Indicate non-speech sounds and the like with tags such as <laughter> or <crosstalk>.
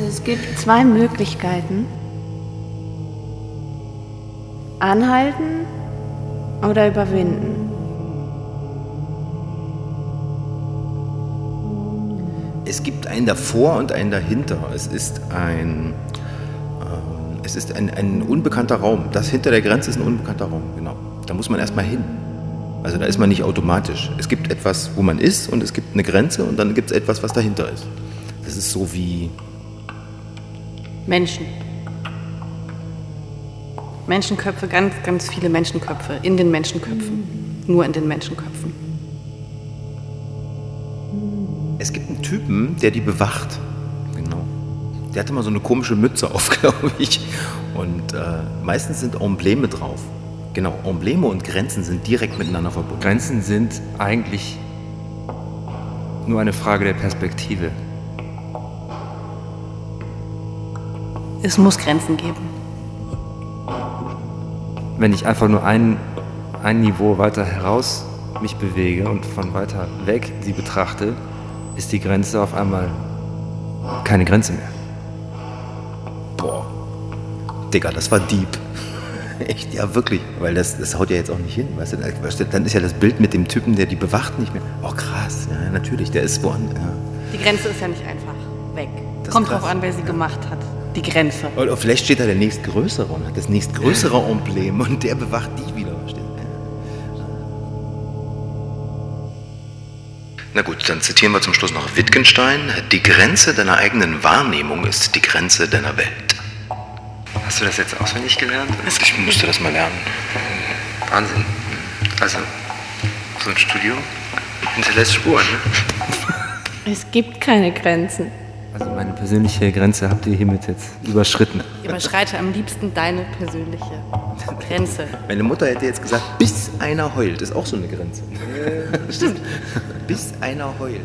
es gibt zwei Möglichkeiten. Anhalten oder überwinden. Es gibt einen davor und einen dahinter. Es ist ein, ähm, es ist ein, ein unbekannter Raum. Das hinter der Grenze ist ein unbekannter Raum, genau. Da muss man erstmal hin. Also da ist man nicht automatisch. Es gibt etwas, wo man ist und es gibt eine Grenze und dann gibt es etwas, was dahinter ist. Das ist so wie Menschen. Menschenköpfe, ganz, ganz viele Menschenköpfe in den Menschenköpfen. Nur in den Menschenköpfen. Es gibt einen Typen, der die bewacht. Genau. Der hatte mal so eine komische Mütze auf, <laughs> glaube ich. Und äh, meistens sind Embleme drauf. Genau, Embleme und Grenzen sind direkt miteinander verbunden. Grenzen sind eigentlich nur eine Frage der Perspektive. Es muss Grenzen geben. Wenn ich einfach nur ein, ein Niveau weiter heraus mich bewege und von weiter weg sie betrachte, ist die Grenze auf einmal keine Grenze mehr. Boah. Digga, das war deep. <laughs> Echt, ja, wirklich. Weil das, das haut ja jetzt auch nicht hin. Weißt du, dann ist ja das Bild mit dem Typen, der die bewacht, nicht mehr. Oh, krass. Ja, natürlich, der ist woanders. Ja. Die Grenze ist ja nicht einfach weg. Das Kommt drauf an, wer sie gemacht hat. Die Grenze. Oder vielleicht steht da der nächstgrößere und hat das nächstgrößere Emblem und der bewacht die wieder. Na gut, dann zitieren wir zum Schluss noch Wittgenstein. Die Grenze deiner eigenen Wahrnehmung ist die Grenze deiner Welt. Hast du das jetzt auswendig gelernt? Ich musste das mal lernen. Wahnsinn. Also, so ein Studio hinterlässt Spuren. Ne? Es gibt keine Grenzen. Also meine persönliche Grenze habt ihr hiermit jetzt überschritten. Überschreite am liebsten deine persönliche Grenze. <laughs> Meine Mutter hätte jetzt gesagt, bis einer heult, ist auch so eine Grenze. Stimmt. <laughs> bis einer heult.